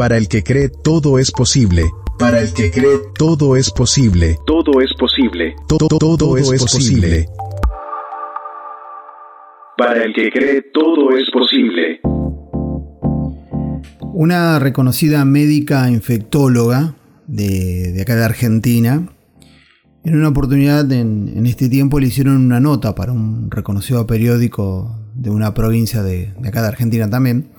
Para el que cree todo es posible. Para el que cree todo es posible. Todo es posible. Todo, todo, es, posible. Para el que cree todo es posible. Una reconocida médica infectóloga de, acá de Argentina, en una oportunidad en, este tiempo le hicieron una nota para un reconocido periódico de una provincia de, acá de Argentina también,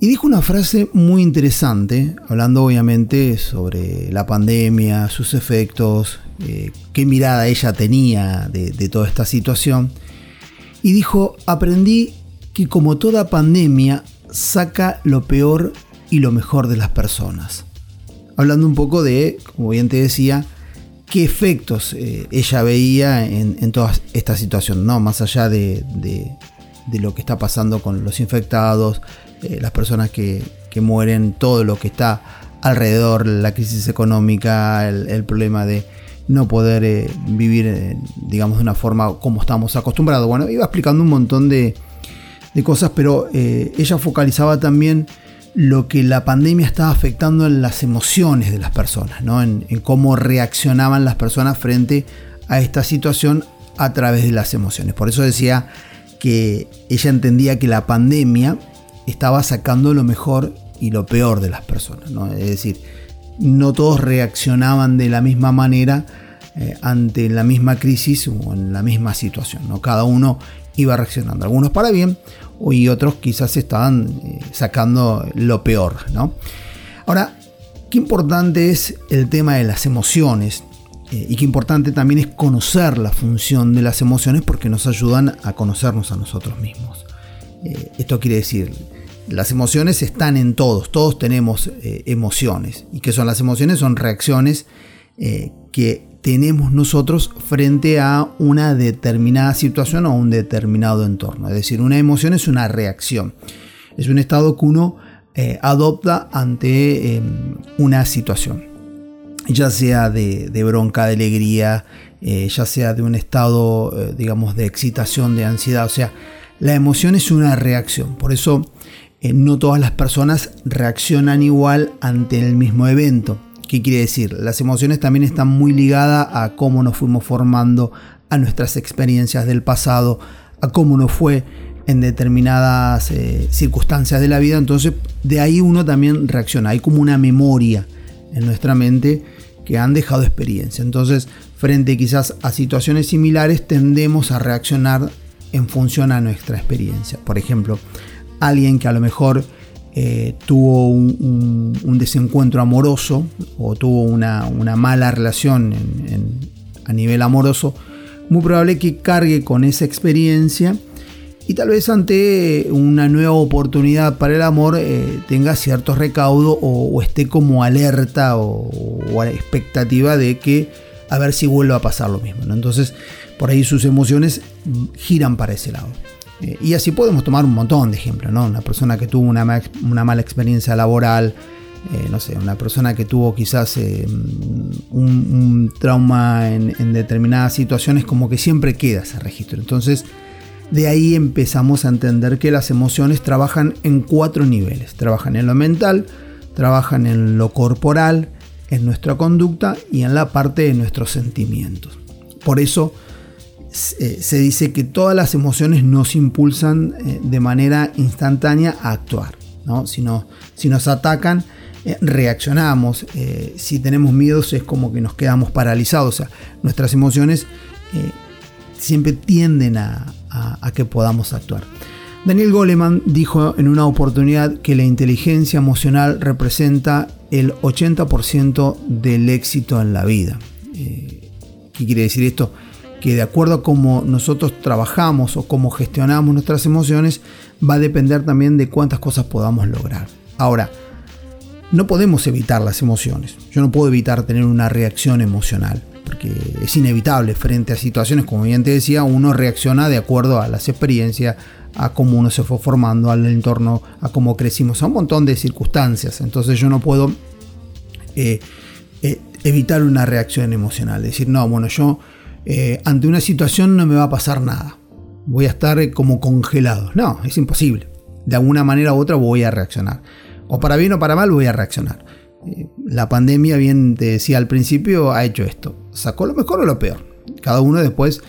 y dijo una frase muy interesante, hablando obviamente sobre la pandemia, sus efectos, eh, qué mirada ella tenía de, toda esta situación, y dijo, aprendí que como toda pandemia saca lo peor y lo mejor de las personas. Hablando un poco de, como bien te decía, qué efectos eh, ella veía en, toda esta situación, ¿no? Más allá de, lo que está pasando con los infectados, eh, las personas que, mueren, todo lo que está alrededor, la crisis económica, el, problema de no poder eh, vivir, digamos, de una forma como estamos acostumbrados. Bueno, iba explicando un montón de, de cosas, pero eh, ella focalizaba también lo que la pandemia estaba afectando en las emociones de las personas, ¿no? en, cómo reaccionaban las personas frente a esta situación a través de las emociones. Por eso decía que ella entendía que la pandemia estaba sacando lo mejor y lo peor de las personas. ¿no? Es decir, no todos reaccionaban de la misma manera eh, ante la misma crisis o en la misma situación. ¿no? Cada uno iba reaccionando. Algunos para bien y otros quizás estaban eh, sacando lo peor. ¿no? Ahora, qué importante es el tema de las emociones. Eh, y qué importante también es conocer la función de las emociones porque nos ayudan a conocernos a nosotros mismos. Eh, esto quiere decir, las emociones están en todos, todos tenemos emociones. ¿Y qué son las emociones? Son reacciones que tenemos nosotros frente a una determinada situación o un determinado entorno. Es decir, una emoción es una reacción. Es un estado que uno eh, adopta ante em, una situación. Ya sea de, bronca, de alegría, eh, ya sea de un estado, eh, digamos, de excitación, de ansiedad. O sea, la emoción es una reacción. Por eso no todas las personas reaccionan igual ante el mismo evento. ¿Qué quiere decir? Las emociones también están muy ligadas a cómo nos fuimos formando, a nuestras experiencias del pasado, a cómo nos fue en determinadas eh, circunstancias de la vida. Entonces, de ahí uno también reacciona. Hay como una memoria en nuestra mente que han dejado experiencia. Entonces, frente quizás a situaciones similares, tendemos a reaccionar en función a nuestra experiencia. Por ejemplo, alguien que a lo mejor eh, tuvo un, desencuentro amoroso o tuvo una, mala relación a nivel amoroso, muy probable que cargue con esa experiencia y tal vez ante una nueva oportunidad para el amor eh, tenga cierto recaudo o, esté como alerta o, la expectativa de que a ver si vuelve a pasar lo mismo. Entonces, por ahí sus emociones giran para ese lado. Eh, y así podemos tomar un montón de ejemplos, ¿no? Una persona que tuvo una, mala experiencia laboral, eh, no sé, una persona que tuvo quizás un, trauma en, determinadas situaciones, como que siempre queda ese registro. Entonces, de ahí empezamos a entender que las emociones trabajan en cuatro niveles. Trabajan en lo mental, trabajan en lo corporal, en nuestra conducta y en la parte de nuestros sentimientos. Por eso, eh, se dice que todas las emociones nos impulsan eh, de manera instantánea a actuar. ¿no? Si, si nos atacan, eh, reaccionamos. si tenemos miedos es como que nos quedamos paralizados. Nuestras emociones siempre tienden a, a que podamos actuar. Daniel Goleman dijo en una oportunidad que la inteligencia emocional representa el 80% del éxito en la vida. ¿Qué quiere decir esto? que de acuerdo a cómo nosotros trabajamos o cómo gestionamos nuestras emociones, va a depender también de cuántas cosas podamos lograr. Ahora, no podemos evitar las emociones. Yo no puedo evitar tener una reacción emocional, porque es inevitable frente a situaciones, como bien te decía, uno reacciona de acuerdo a las experiencias, a cómo uno se fue formando, al entorno, a cómo crecimos, a un montón de circunstancias. Entonces yo no puedo eh, eh, evitar una reacción emocional, decir, no, bueno, yo eh, ante una situación no me va a pasar nada. Voy a estar como congelado. No, es imposible. De alguna manera u otra voy a reaccionar. O para bien o para mal voy a reaccionar. Eh, la pandemia, bien te decía al principio, ha hecho esto. Sacó lo mejor o lo peor. Cada uno después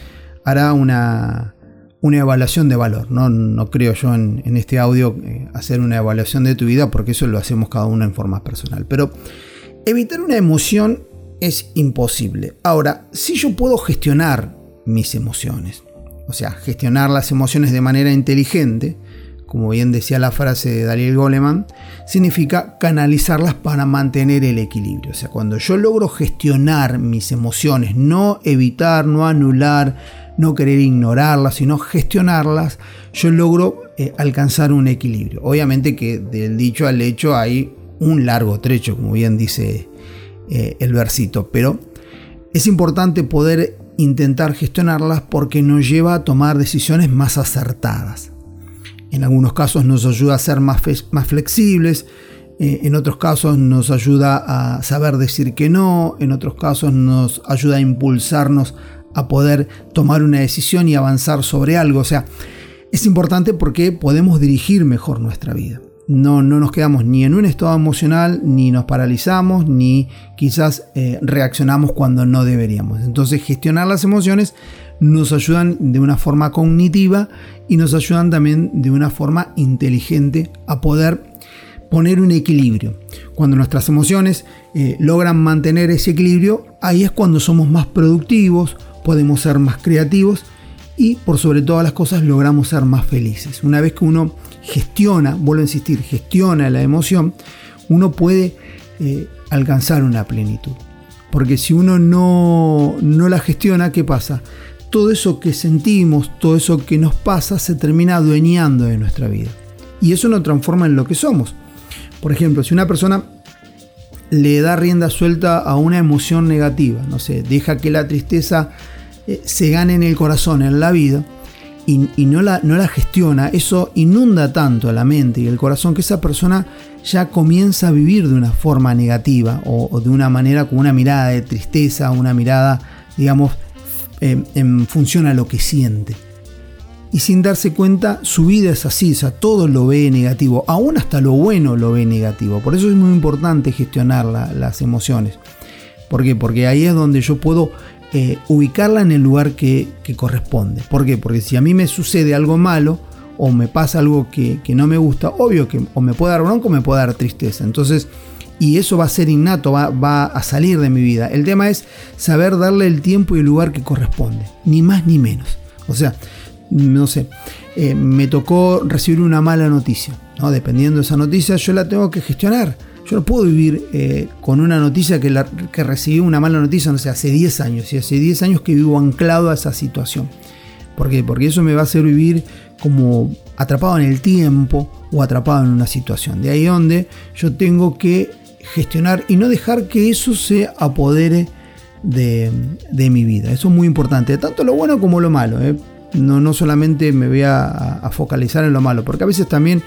hará una, una evaluación de valor. No, no creo yo en, este audio eh, hacer una evaluación de tu vida porque eso lo hacemos cada uno en forma personal. Pero evitar una emoción es imposible. Ahora, si yo puedo gestionar mis emociones, o sea, gestionar las emociones de manera inteligente, como bien decía la frase de Daniel Goleman, significa canalizarlas para mantener el equilibrio. O sea, cuando yo logro gestionar mis emociones, no evitar, no anular, no querer ignorarlas, sino gestionarlas, yo logro eh, alcanzar un equilibrio. Obviamente que del dicho al hecho hay un largo trecho, como bien dice eh, el versito, pero es importante poder intentar gestionarlas porque nos lleva a tomar decisiones más acertadas. En algunos casos nos ayuda a ser más, flexibles, eh, en otros casos nos ayuda a saber decir que no, en otros casos nos ayuda a impulsarnos a poder tomar una decisión y avanzar sobre algo. O sea, es importante porque podemos dirigir mejor nuestra vida no, nos quedamos ni en un estado emocional, ni nos paralizamos, ni quizás eh, reaccionamos cuando no deberíamos. Entonces gestionar las emociones nos ayudan de una forma cognitiva y nos ayudan también de una forma inteligente a poder poner un equilibrio. Cuando nuestras emociones eh, logran mantener ese equilibrio, ahí es cuando somos más productivos, podemos ser más creativos y por sobre todas las cosas logramos ser más felices. Una vez que uno gestiona, vuelvo a insistir, gestiona la emoción, uno puede eh, alcanzar una plenitud. Porque si uno no, no la gestiona, ¿qué pasa? Todo eso que sentimos, todo eso que nos pasa, se termina adueñando de nuestra vida. Y eso nos transforma en lo que somos. Por ejemplo, si una persona le da rienda suelta a una emoción negativa, no sé, deja que la tristeza eh, se gane en el corazón, en la vida, y, no, la, no la gestiona, eso inunda tanto la mente y el corazón que esa persona ya comienza a vivir de una forma negativa o, de una manera con una mirada de tristeza, una mirada, digamos, en función a lo que siente. Y sin darse cuenta, su vida es así, o sea, todo lo ve negativo, aún hasta lo bueno lo ve negativo. Por eso es muy importante gestionar las emociones. ¿Por qué? Porque ahí es donde yo puedo eh, ubicarla en el lugar que, corresponde. ¿Por qué? Porque si a mí me sucede algo malo o me pasa algo que, no me gusta, obvio que o me puede dar bronco o me puede dar tristeza. Entonces, y eso va a ser innato, va, a salir de mi vida. El tema es saber darle el tiempo y el lugar que corresponde, ni más ni menos. O sea, no sé, eh, me tocó recibir una mala noticia, ¿no? Dependiendo de esa noticia, yo la tengo que gestionar yo no puedo vivir eh, con una noticia que, que recibí una mala noticia, no sé, hace 10 años. Y hace 10 años que vivo anclado a esa situación. ¿Por qué? Porque eso me va a hacer vivir como atrapado en el tiempo o atrapado en una situación. De ahí donde yo tengo que gestionar y no dejar que eso se apodere de, mi vida. Eso es muy importante, tanto lo bueno como lo malo. ¿eh? No, no solamente me voy a focalizar en lo malo, porque a veces también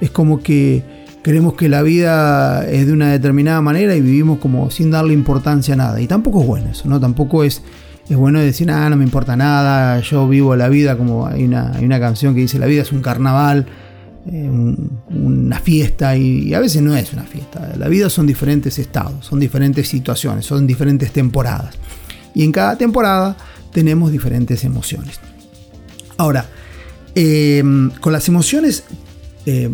es como que Queremos que la vida es de una determinada manera y vivimos como sin darle importancia a nada. Y tampoco es bueno eso, ¿no? Tampoco es, es bueno decir, ah, no me importa nada, yo vivo la vida como hay una, hay una canción que dice, la vida es un carnaval, eh, una fiesta, y, a veces no es una fiesta. La vida son diferentes estados, son diferentes situaciones, son diferentes temporadas. Y en cada temporada tenemos diferentes emociones. Ahora, eh, con las emociones eh,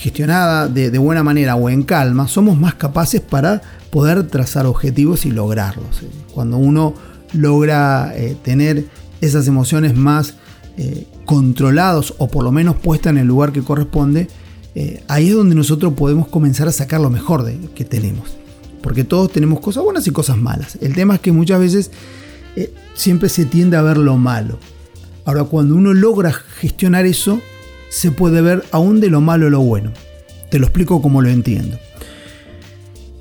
gestionada de, buena manera o en calma, somos más capaces para poder trazar objetivos y lograrlos. Cuando uno logra eh, tener esas emociones más eh, controlados o por lo menos puestas en el lugar que corresponde, eh, ahí es donde nosotros podemos comenzar a sacar lo mejor de, que tenemos. Porque todos tenemos cosas buenas y cosas malas. El tema es que muchas veces siempre se tiende a ver lo malo. Ahora, cuando uno logra gestionar eso, se puede ver aún de lo malo lo bueno. Te lo explico como lo entiendo.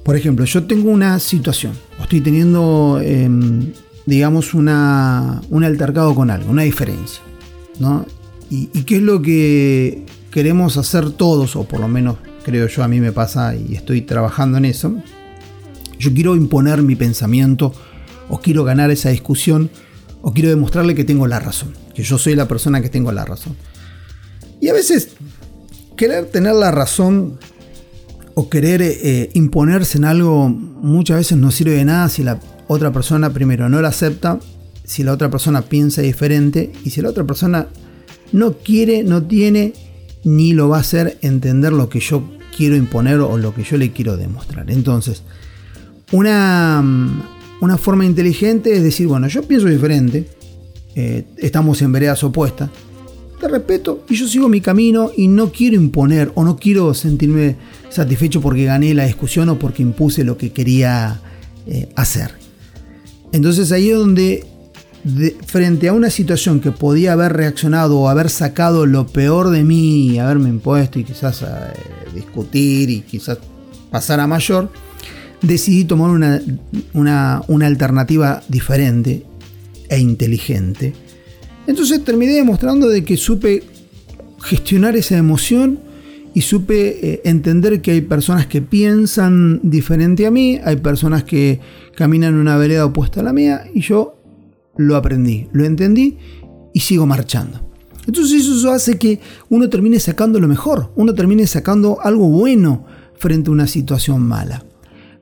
Por ejemplo, yo tengo una situación, estoy teniendo, em, digamos, una, un altercado con algo, una diferencia. ¿no? ¿Y, qué es lo que queremos hacer todos, o por lo menos creo yo a mí me pasa y estoy trabajando en eso? Yo quiero imponer mi pensamiento, o quiero ganar esa discusión, o quiero demostrarle que tengo la razón, que yo soy la persona que tengo la razón. Y a veces querer tener la razón o querer eh, imponerse en algo muchas veces no sirve de nada si la otra persona primero no la acepta, si la otra persona piensa diferente y si la otra persona no quiere, no tiene ni lo va a hacer entender lo que yo quiero imponer o lo que yo le quiero demostrar. Entonces, una, una forma inteligente es decir, bueno, yo pienso diferente, eh, estamos en veredas opuestas, te respeto y yo sigo mi camino y no quiero imponer o no quiero sentirme satisfecho porque gané la discusión o porque impuse lo que quería eh, hacer. Entonces ahí es donde frente a una situación que podía haber reaccionado o haber sacado lo peor de mí y haberme impuesto y quizás eh, discutir y quizás pasar a mayor, decidí tomar una, una, una alternativa diferente e inteligente. Entonces terminé demostrando de que supe gestionar esa emoción y supe eh, entender que hay personas que piensan diferente a mí, hay personas que caminan una vereda opuesta a la mía y yo lo aprendí, lo entendí y sigo marchando. Entonces eso hace que uno termine sacando lo mejor, uno termine sacando algo bueno frente a una situación mala.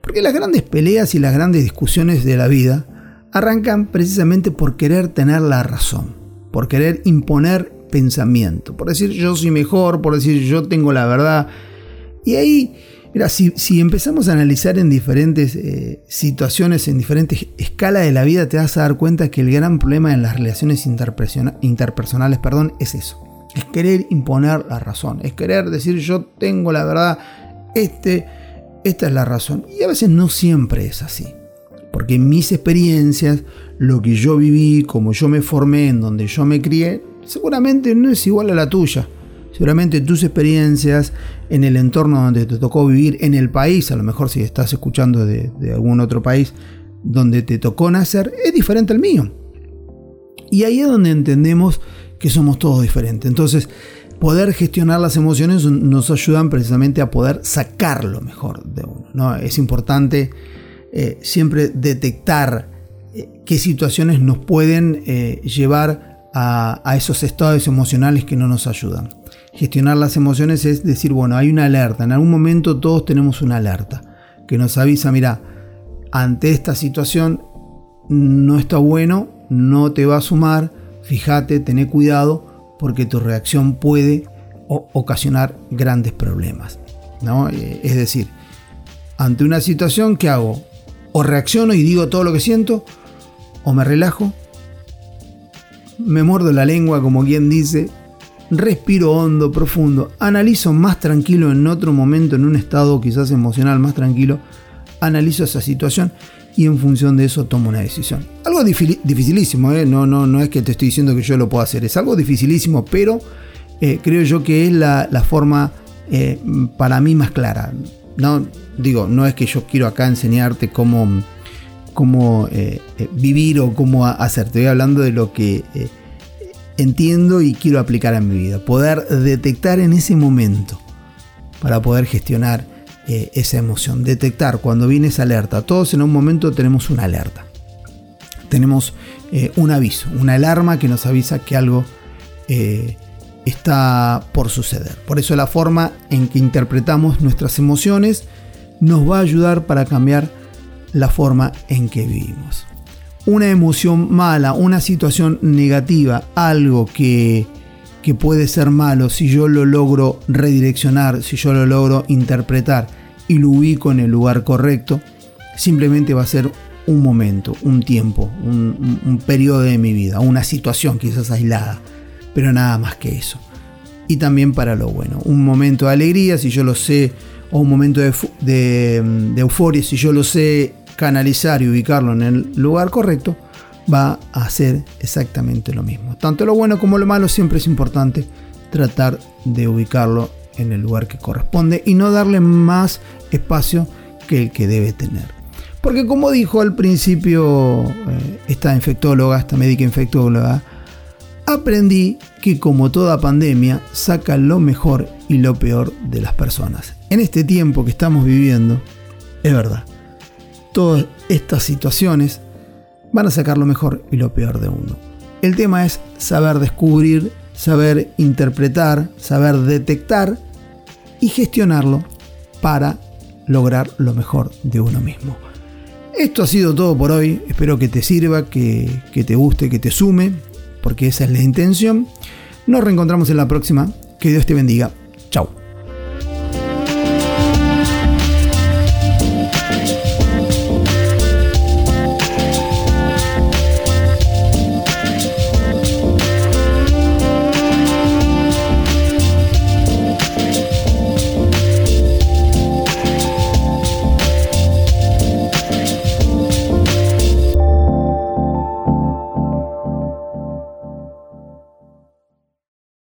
Porque las grandes peleas y las grandes discusiones de la vida arrancan precisamente por querer tener la razón, por querer imponer pensamiento, por decir yo soy mejor, por decir yo tengo la verdad. Y ahí, mira, si, empezamos a analizar en diferentes eh, situaciones, en diferentes escalas de la vida, te vas a dar cuenta que el gran problema en las relaciones interpersonales perdón, es eso. Es querer imponer la razón, es querer decir yo tengo la verdad, este, esta es la razón. Y a veces no siempre es así. Porque en mis experiencias, lo que yo viví, como yo me formé, en donde yo me crié, seguramente no es igual a la tuya. Seguramente tus experiencias en el entorno donde te tocó vivir, en el país, a lo mejor si estás escuchando de, algún otro país donde te tocó nacer, es diferente al mío. Y ahí es donde entendemos que somos todos diferentes. Entonces, poder gestionar las emociones nos ayudan precisamente a poder sacar lo mejor de uno. ¿no? Es importante eh, siempre detectar eh, qué situaciones nos pueden eh, llevar a, esos estados emocionales que no nos ayudan. Gestionar las emociones es decir, bueno, hay una alerta, en algún momento todos tenemos una alerta que nos avisa, mira, ante esta situación no está bueno, no te va a sumar, fíjate, ten cuidado, porque tu reacción puede ocasionar grandes problemas. ¿no? Es decir, ante una situación, ¿qué hago? O reacciono y digo todo lo que siento, o me relajo me muerdo la lengua como quien dice, respiro hondo, profundo, analizo más tranquilo en otro momento, en un estado quizás emocional más tranquilo, analizo esa situación y en función de eso tomo una decisión. Algo dificilísimo, ¿eh? no, no, no es que te estoy diciendo que yo lo puedo hacer, es algo dificilísimo, pero eh, creo yo que es la, forma eh, para mí más clara. No, digo, no es que yo quiero acá enseñarte cómo cómo eh, eh, vivir o cómo hacer. Estoy hablando de lo que eh, entiendo y quiero aplicar en mi vida. Poder detectar en ese momento para poder gestionar esa emoción. Detectar cuando viene esa alerta. Todos en un momento tenemos una alerta. Tenemos un aviso, una alarma que nos avisa que algo está por suceder. Por eso la forma en que interpretamos nuestras emociones nos va a ayudar para cambiar la forma en que vivimos. Una emoción mala, una situación negativa, algo que, que puede ser malo, si yo lo logro redireccionar, si yo lo logro interpretar y lo ubico en el lugar correcto, simplemente va a ser un momento, un tiempo, un, un, periodo de mi vida, una situación quizás aislada, pero nada más que eso. Y también para lo bueno, un momento de alegría, si yo lo sé, o un momento de, de euforia, si yo lo sé canalizar y ubicarlo en el lugar correcto, va a hacer exactamente lo mismo. Tanto lo bueno como lo malo siempre es importante tratar de ubicarlo en el lugar que corresponde y no darle más espacio que el que debe tener. Porque como dijo al principio eh, esta infectóloga, esta médica infectóloga, aprendí que como toda pandemia saca lo mejor y lo peor de las personas. En este tiempo que estamos viviendo, es verdad, todas estas situaciones van a sacar lo mejor y lo peor de uno. El tema es saber descubrir, saber interpretar, saber detectar y gestionarlo para lograr lo mejor de uno mismo. Esto ha sido todo por hoy, espero que te sirva, que, te guste, que te sume, porque esa es la intención. Nos reencontramos en la próxima, que Dios te bendiga, chao.